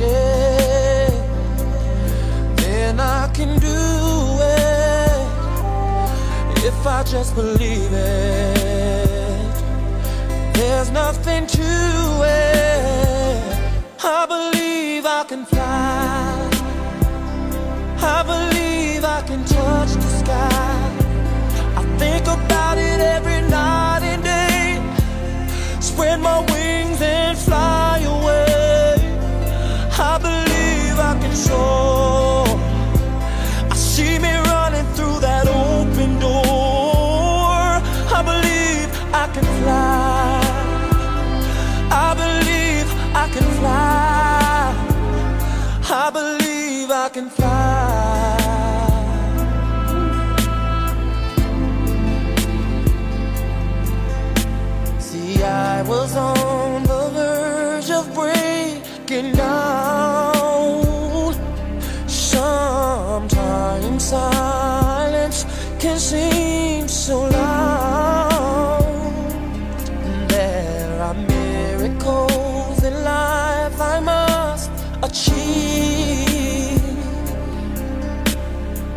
it, then I can do it. If I just believe it, there's nothing to it. I believe I can fly. I believe I can touch the sky. I think about it every night and day. Spread my wings and fly. I believe I can soar. I see me running through that open door. I believe I can fly. I believe I can fly. I believe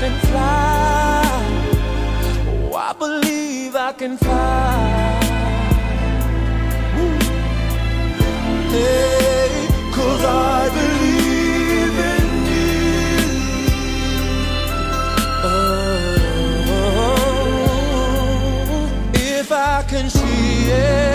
Can fly. Oh, I believe I can fly. Hey, cause I believe in you. Oh, if I can see it,